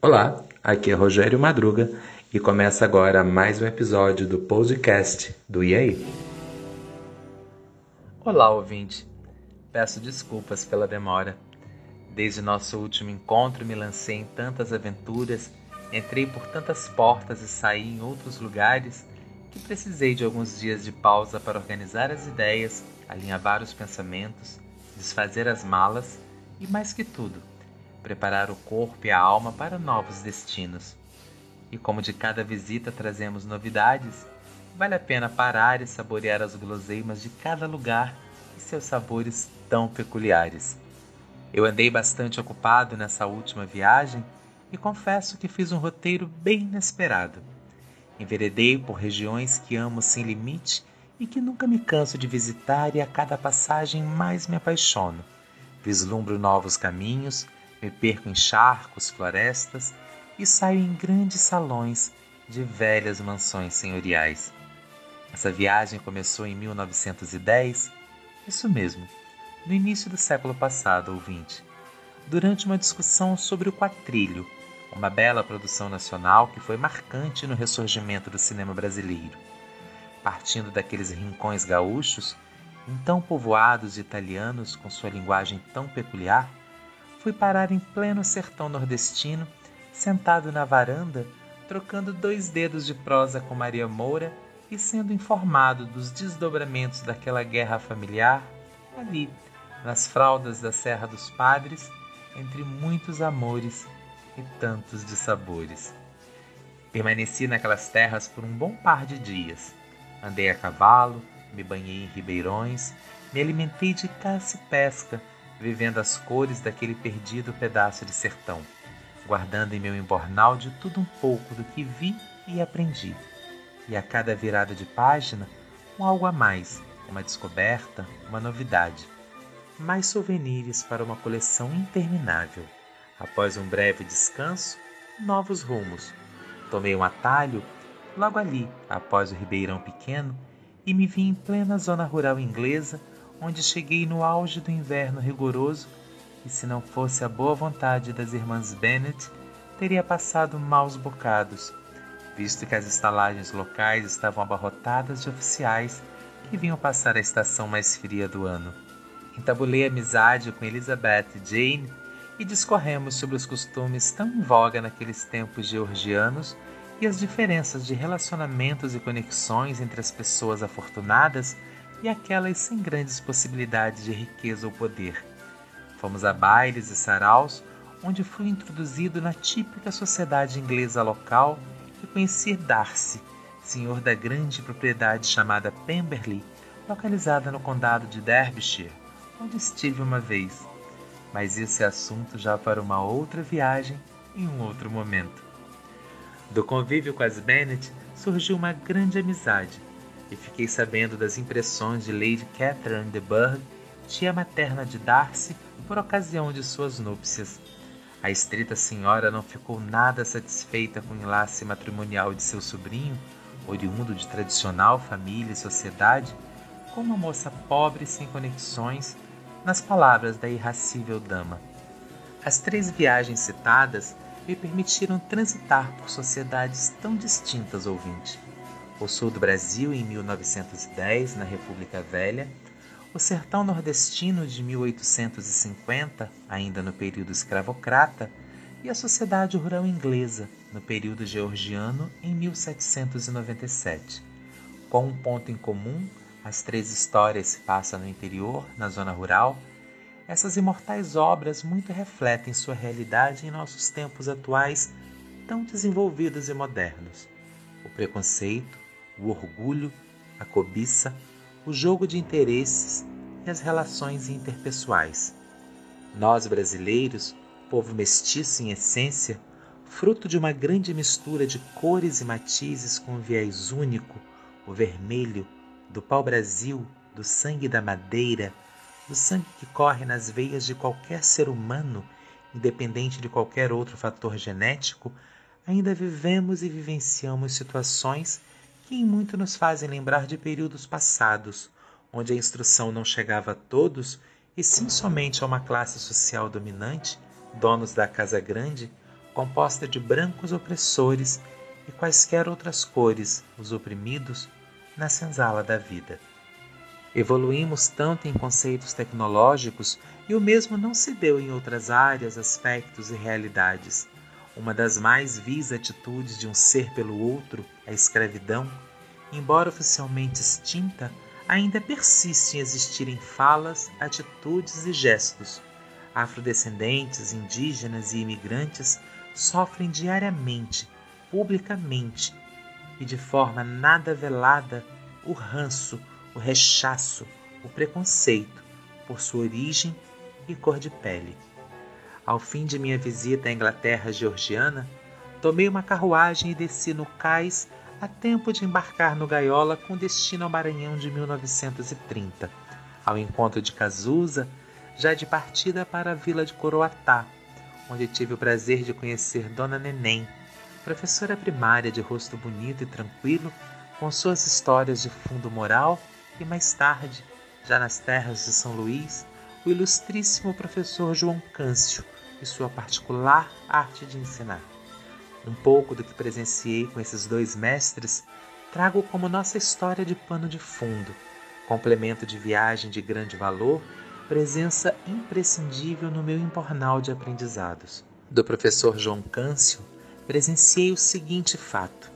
Olá, aqui é Rogério Madruga e começa agora mais um episódio do podcast do EA. Olá, ouvinte. Peço desculpas pela demora. Desde nosso último encontro, me lancei em tantas aventuras, entrei por tantas portas e saí em outros lugares que precisei de alguns dias de pausa para organizar as ideias, alinhavar os pensamentos, desfazer as malas e, mais que tudo, preparar o corpo e a alma para novos destinos. E como de cada visita trazemos novidades, vale a pena parar e saborear as guloseimas de cada lugar e seus sabores tão peculiares. Eu andei bastante ocupado nessa última viagem e confesso que fiz um roteiro bem inesperado. Enveredei por regiões que amo sem limite e que nunca me canso de visitar e a cada passagem mais me apaixono. Vislumbro novos caminhos, me perco em charcos, florestas e saio em grandes salões de velhas mansões senhoriais. Essa viagem começou em 1910, isso mesmo, no início do século passado, ouvinte, durante uma discussão sobre o quatrilho, uma bela produção nacional que foi marcante no ressurgimento do cinema brasileiro. Partindo daqueles rincões gaúchos, então povoados de italianos com sua linguagem tão peculiar, fui parar em pleno sertão nordestino, sentado na varanda, trocando dois dedos de prosa com Maria Moura e sendo informado dos desdobramentos daquela guerra familiar ali, nas fraldas da Serra dos Padres, entre muitos amores e tantos dissabores. Permaneci naquelas terras por um bom par de dias. Andei a cavalo, me banhei em ribeirões, me alimentei de caça e pesca, vivendo as cores daquele perdido pedaço de sertão, guardando em meu embornal de tudo um pouco do que vi e aprendi. E a cada virada de página, um algo a mais, uma descoberta, uma novidade. Mais souvenirs para uma coleção interminável. Após um breve descanso, novos rumos. Tomei um atalho logo ali, após o Ribeirão Pequeno, e me vi em plena zona rural inglesa, onde cheguei no auge do inverno rigoroso e, se não fosse a boa vontade das irmãs Bennet, teria passado maus bocados, visto que as estalagens locais estavam abarrotadas de oficiais que vinham passar a estação mais fria do ano. Entabulei amizade com Elizabeth e Jane e discorremos sobre os costumes tão em voga naqueles tempos georgianos e as diferenças de relacionamentos e conexões entre as pessoas afortunadas e aquelas sem grandes possibilidades de riqueza ou poder. Fomos a bailes e saraus, onde fui introduzido na típica sociedade inglesa local e conheci Darcy, senhor da grande propriedade chamada Pemberley, localizada no condado de Derbyshire, onde estive uma vez. Mas isso é assunto já para uma outra viagem em um outro momento. Do convívio com as Bennet surgiu uma grande amizade e fiquei sabendo das impressões de Lady Catherine de Burgh, tia materna de Darcy, por ocasião de suas núpcias. A estrita senhora não ficou nada satisfeita com o enlace matrimonial de seu sobrinho, oriundo de tradicional família e sociedade, com uma moça pobre sem conexões, nas palavras da irracível dama. As três viagens citadas me permitiram transitar por sociedades tão distintas, ouvinte. O sul do Brasil em 1910, na República Velha, o sertão nordestino de 1850, ainda no período escravocrata, e a sociedade rural inglesa, no período georgiano, em 1797. Com um ponto em comum, as três histórias se passam no interior, na zona rural. Essas imortais obras muito refletem sua realidade em nossos tempos atuais, tão desenvolvidos e modernos. O preconceito, o orgulho, a cobiça, o jogo de interesses e as relações interpessoais. Nós brasileiros, povo mestiço em essência, fruto de uma grande mistura de cores e matizes com um viés único, o vermelho, do pau-brasil, do sangue da madeira, do sangue que corre nas veias de qualquer ser humano, independente de qualquer outro fator genético, ainda vivemos e vivenciamos situações que em muito nos fazem lembrar de períodos passados, onde a instrução não chegava a todos e sim somente a uma classe social dominante, donos da casa grande, composta de brancos opressores e quaisquer outras cores, os oprimidos, na senzala da vida. Evoluímos tanto em conceitos tecnológicos e o mesmo não se deu em outras áreas, aspectos e realidades. Uma das mais vis atitudes de um ser pelo outro, a escravidão, embora oficialmente extinta, ainda persiste em existir em falas, atitudes e gestos. Afrodescendentes, indígenas e imigrantes sofrem diariamente, publicamente e de forma nada velada o ranço, o rechaço, o preconceito por sua origem e cor de pele. Ao fim de minha visita à Inglaterra georgiana, tomei uma carruagem e desci no cais a tempo de embarcar no Gaiola com destino ao Maranhão de 1930, ao encontro de Cazuza, já de partida para a vila de Coroatá, onde tive o prazer de conhecer Dona Neném, professora primária de rosto bonito e tranquilo, com suas histórias de fundo moral, e mais tarde, já nas terras de São Luís, o ilustríssimo professor João Câncio e sua particular arte de ensinar. Um pouco do que presenciei com esses dois mestres trago como nossa história de pano de fundo, complemento de viagem de grande valor, presença imprescindível no meu empornal de aprendizados. Do professor João Câncio, presenciei o seguinte fato.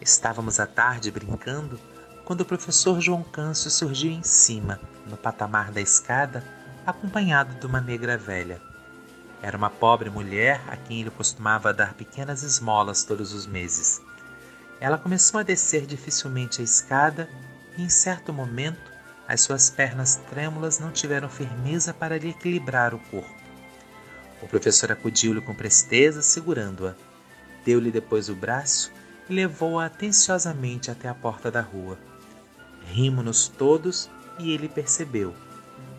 Estávamos à tarde brincando quando o professor João Câncio surgiu em cima, no patamar da escada, acompanhado de uma negra velha. Era uma pobre mulher a quem ele costumava dar pequenas esmolas todos os meses. Ela começou a descer dificilmente a escada e, em certo momento, as suas pernas trêmulas não tiveram firmeza para lhe equilibrar o corpo. O professor acudiu-lhe com presteza, segurando-a. Deu-lhe depois o braço e levou-a atenciosamente até a porta da rua. Rimos-nos todos e ele percebeu.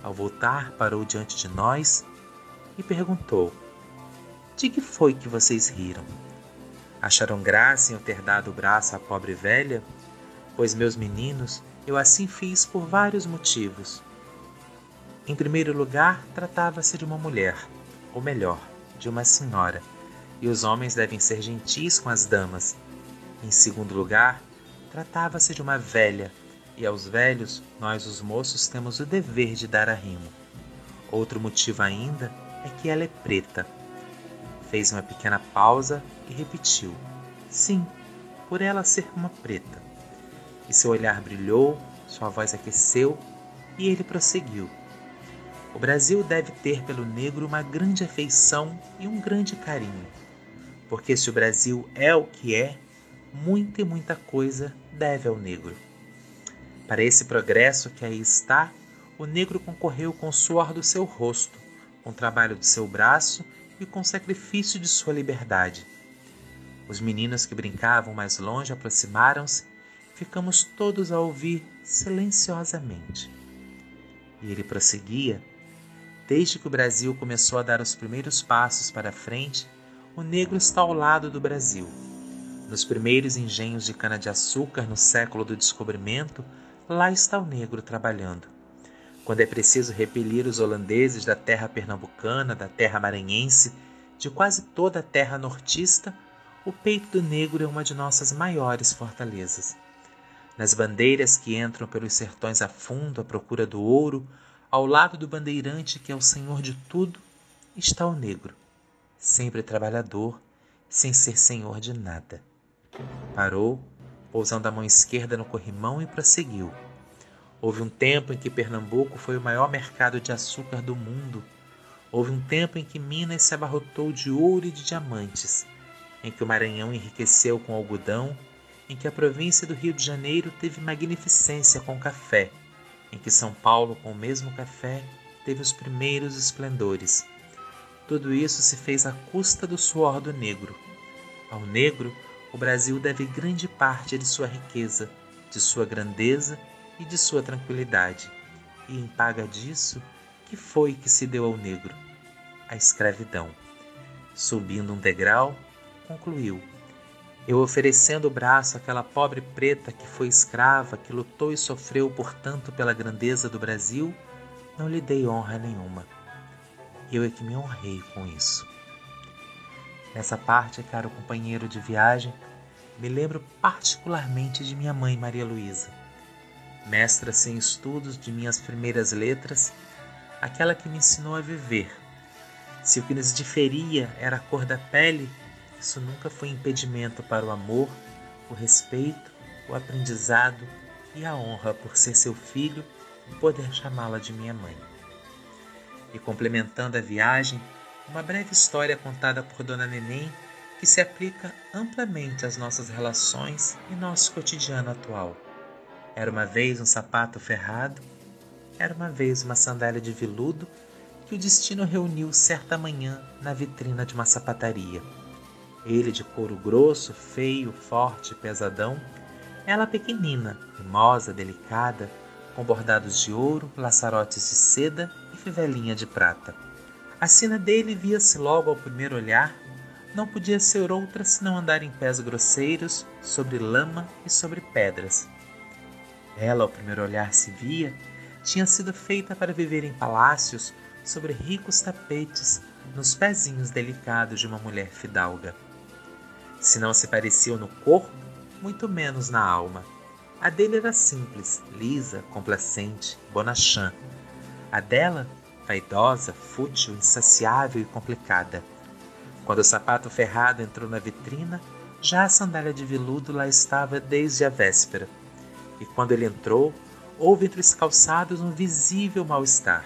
Ao voltar, parou diante de nós e perguntou: De que foi que vocês riram? Acharam graça em eu ter dado o braço à pobre velha? Pois, meus meninos, eu assim fiz por vários motivos. Em primeiro lugar, tratava-se de uma mulher, ou melhor, de uma senhora, e os homens devem ser gentis com as damas. Em segundo lugar, tratava-se de uma velha, e aos velhos nós, os moços, temos o dever de dar a rimo. Outro motivo ainda é que ela é preta. Fez uma pequena pausa e repetiu: Sim, por ela ser uma preta. E seu olhar brilhou, sua voz aqueceu e ele prosseguiu. O Brasil deve ter pelo negro uma grande afeição e um grande carinho, porque se o Brasil é o que é, muita e muita coisa deve ao negro. Para esse progresso que aí está, o negro concorreu com o suor do seu rosto, com o trabalho de seu braço e com o sacrifício de sua liberdade. Os meninos que brincavam mais longe aproximaram-se, ficamos todos a ouvir silenciosamente. E ele prosseguia: Desde que o Brasil começou a dar os primeiros passos para frente, o negro está ao lado do Brasil. Nos primeiros engenhos de cana-de-açúcar no século do descobrimento, lá está o negro trabalhando quando é preciso repelir os holandeses da terra pernambucana, da terra maranhense, de quase toda a terra nortista, o peito do negro é uma de nossas maiores fortalezas. Nas bandeiras que entram pelos sertões a fundo à procura do ouro, ao lado do bandeirante que é o senhor de tudo, está o negro, sempre trabalhador, sem ser senhor de nada. Parou, pousando a mão esquerda no corrimão e prosseguiu. Houve um tempo em que Pernambuco foi o maior mercado de açúcar do mundo. Houve um tempo em que Minas se abarrotou de ouro e de diamantes, em que o Maranhão enriqueceu com algodão, em que a província do Rio de Janeiro teve magnificência com café, em que São Paulo, com o mesmo café, teve os primeiros esplendores. Tudo isso se fez à custa do suor do negro. Ao negro, o Brasil deve grande parte de sua riqueza, de sua grandeza e de sua tranquilidade. E em paga disso, que foi que se deu ao negro? A escravidão. Subindo um degrau, concluiu: Eu oferecendo o braço àquela pobre preta que foi escrava, que lutou e sofreu, portanto, pela grandeza do Brasil, não lhe dei honra nenhuma. Eu é que me honrei com isso. Nessa parte, caro companheiro de viagem, me lembro particularmente de minha mãe Maria Luísa, mestra sem estudos de minhas primeiras letras, aquela que me ensinou a viver. Se o que nos diferia era a cor da pele, isso nunca foi impedimento para o amor, o respeito, o aprendizado e a honra por ser seu filho e poder chamá-la de minha mãe. E complementando a viagem, uma breve história contada por Dona Neném que se aplica amplamente às nossas relações e nosso cotidiano atual. Era uma vez um sapato ferrado, era uma vez uma sandália de veludo que o destino reuniu certa manhã na vitrina de uma sapataria. Ele de couro grosso, feio, forte, pesadão, ela pequenina, mimosa, delicada, com bordados de ouro, laçarotes de seda e fivelinha de prata. A sina dele via-se logo ao primeiro olhar não podia ser outra senão andar em pés grosseiros, sobre lama e sobre pedras. Ela, ao primeiro olhar, se via, tinha sido feita para viver em palácios, sobre ricos tapetes, nos pezinhos delicados de uma mulher fidalga. Se não se pareciam no corpo, muito menos na alma. A dele era simples, lisa, complacente, bonachã. A dela, vaidosa, fútil, insaciável e complicada. Quando o sapato ferrado entrou na vitrina, já a sandália de veludo lá estava desde a véspera. E quando ele entrou, houve entre os calçados um visível mal-estar.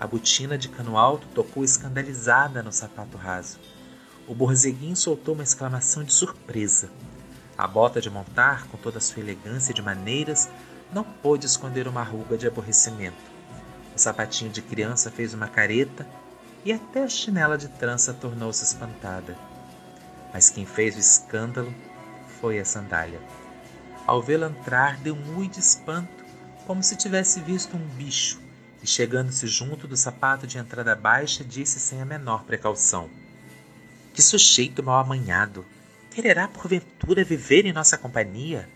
A botina de cano alto tocou escandalizada no sapato raso. O borzeguim soltou uma exclamação de surpresa. A bota de montar, com toda a sua elegância de maneiras, não pôde esconder uma ruga de aborrecimento. O sapatinho de criança fez uma careta e até a chinela de trança tornou-se espantada. Mas quem fez o escândalo foi a sandália. Ao vê-la entrar, deu ui de espanto, como se tivesse visto um bicho, e chegando-se junto do sapato de entrada baixa, disse sem a menor precaução: Que sujeito mal amanhado! Quererá porventura viver em nossa companhia?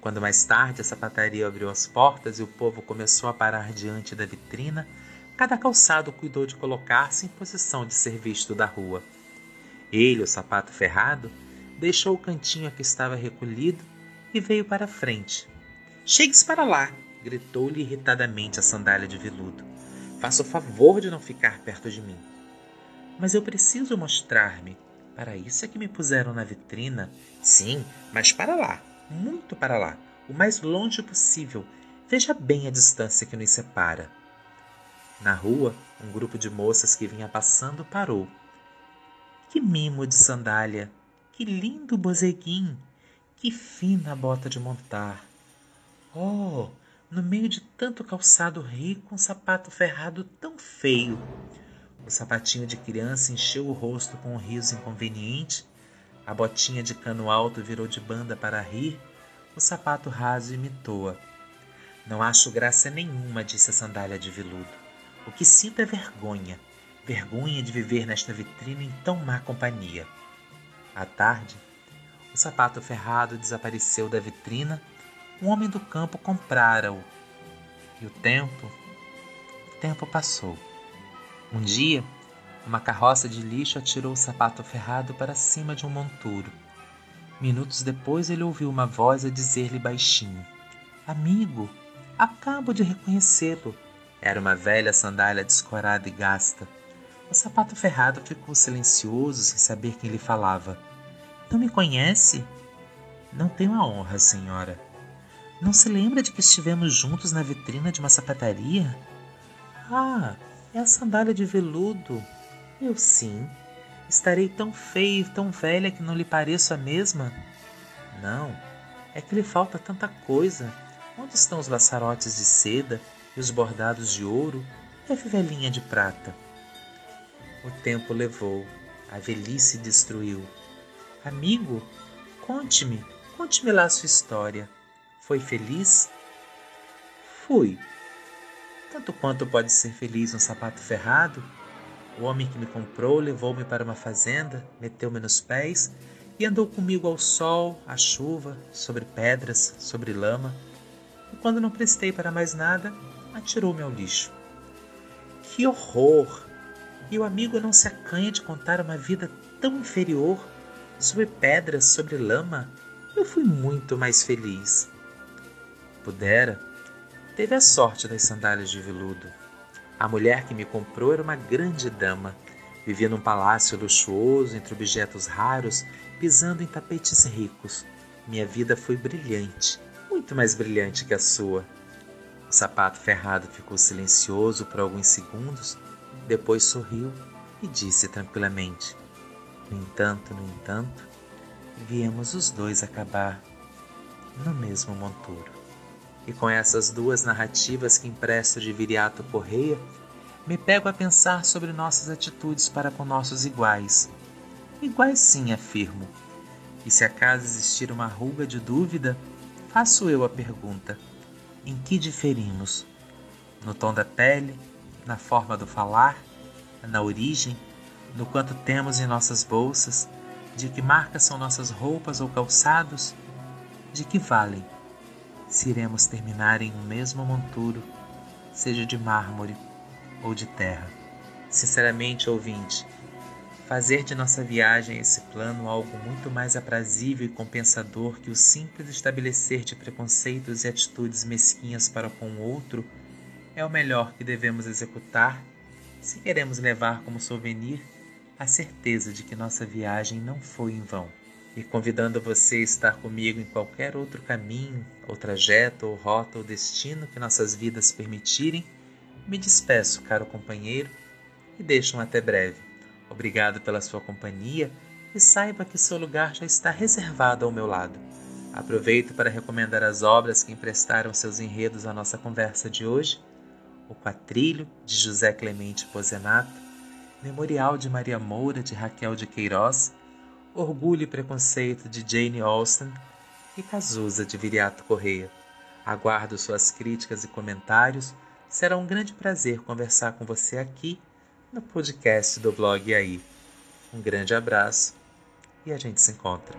Quando mais tarde a sapataria abriu as portas e o povo começou a parar diante da vitrina, cada calçado cuidou de colocar-se em posição de ser visto da rua. Ele, o sapato ferrado, deixou o cantinho a que estava recolhido e veio para a frente. Chegue-se para lá! gritou-lhe irritadamente a sandália de veludo. Faça o favor de não ficar perto de mim. Mas eu preciso mostrar-me. Para isso é que me puseram na vitrina. Sim, mas para lá, muito para lá, o mais longe possível. Veja bem a distância que nos separa. Na rua, um grupo de moças que vinha passando parou. Que mimo de sandália! Que lindo bozeguim! Que fina bota de montar! Oh, no meio de tanto calçado rico, um sapato ferrado tão feio! O sapatinho de criança encheu o rosto com um riso inconveniente, a botinha de cano alto virou de banda para rir, o sapato raso imitou-a. Não acho graça nenhuma, disse a sandália de veludo. O que sinto é vergonha, vergonha de viver nesta vitrine em tão má companhia. À tarde, o sapato ferrado desapareceu da vitrina, um homem do campo comprara-o. E o tempo, o tempo passou. Um dia, uma carroça de lixo atirou o sapato ferrado para cima de um monturo. Minutos depois ele ouviu uma voz a dizer-lhe baixinho: Amigo, acabo de reconhecê-lo. Era uma velha sandália descorada e gasta. O sapato ferrado ficou silencioso, sem saber quem lhe falava. Não me conhece? Não tenho a honra, senhora. Não se lembra de que estivemos juntos na vitrina de uma sapataria? Ah, é a sandália de veludo. Eu sim. Estarei tão feia e tão velha que não lhe pareço a mesma? Não, é que lhe falta tanta coisa. Onde estão os laçarotes de seda e os bordados de ouro e a fivelinha de prata. O tempo levou, a velhice destruiu. Amigo, conte-me, conte-me lá a sua história. Foi feliz? Fui. Tanto quanto pode ser feliz um sapato ferrado? O homem que me comprou levou-me para uma fazenda, meteu-me nos pés e andou comigo ao sol, à chuva, sobre pedras, sobre lama. E quando não prestei para mais nada, atirou-me ao lixo. Que horror! E o amigo não se acanha de contar uma vida tão inferior, sobre pedras, sobre lama, eu fui muito mais feliz. Pudera, teve a sorte das sandálias de veludo. A mulher que me comprou era uma grande dama. Vivia num palácio luxuoso, entre objetos raros, pisando em tapetes ricos. Minha vida foi brilhante, muito mais brilhante que a sua. O sapato ferrado ficou silencioso por alguns segundos, depois sorriu e disse tranquilamente: No entanto, no entanto, viemos os dois acabar no mesmo monturo. E com essas duas narrativas que empresto de Viriato Correia, me pego a pensar sobre nossas atitudes para com nossos iguais. Iguais sim, afirmo. E se acaso existir uma ruga de dúvida, faço eu a pergunta: em que diferimos? No tom da pele, na forma do falar, na origem, no quanto temos em nossas bolsas, de que marcas são nossas roupas ou calçados, de que valem, se iremos terminar em um mesmo monturo, seja de mármore ou de terra. Sinceramente, ouvinte, fazer de nossa viagem esse plano algo muito mais aprazível e compensador que o simples estabelecer de preconceitos e atitudes mesquinhas para com o outro é o melhor que devemos executar se queremos levar como souvenir a certeza de que nossa viagem não foi em vão. E convidando você a estar comigo em qualquer outro caminho, ou trajeto, ou rota, ou destino que nossas vidas permitirem, me despeço, caro companheiro, e deixo um até breve. Obrigado pela sua companhia e saiba que seu lugar já está reservado ao meu lado. Aproveito para recomendar as obras que emprestaram seus enredos à nossa conversa de hoje: O Quatrilho, de José Clemente Pozenato, Memorial de Maria Moura, de Raquel de Queiroz, Orgulho e Preconceito, de Jane Austen e Cazuza, de Viriato Correia. Aguardo suas críticas e comentários. Será um grande prazer conversar com você aqui no podcast do blog aí. Um grande abraço e a gente se encontra.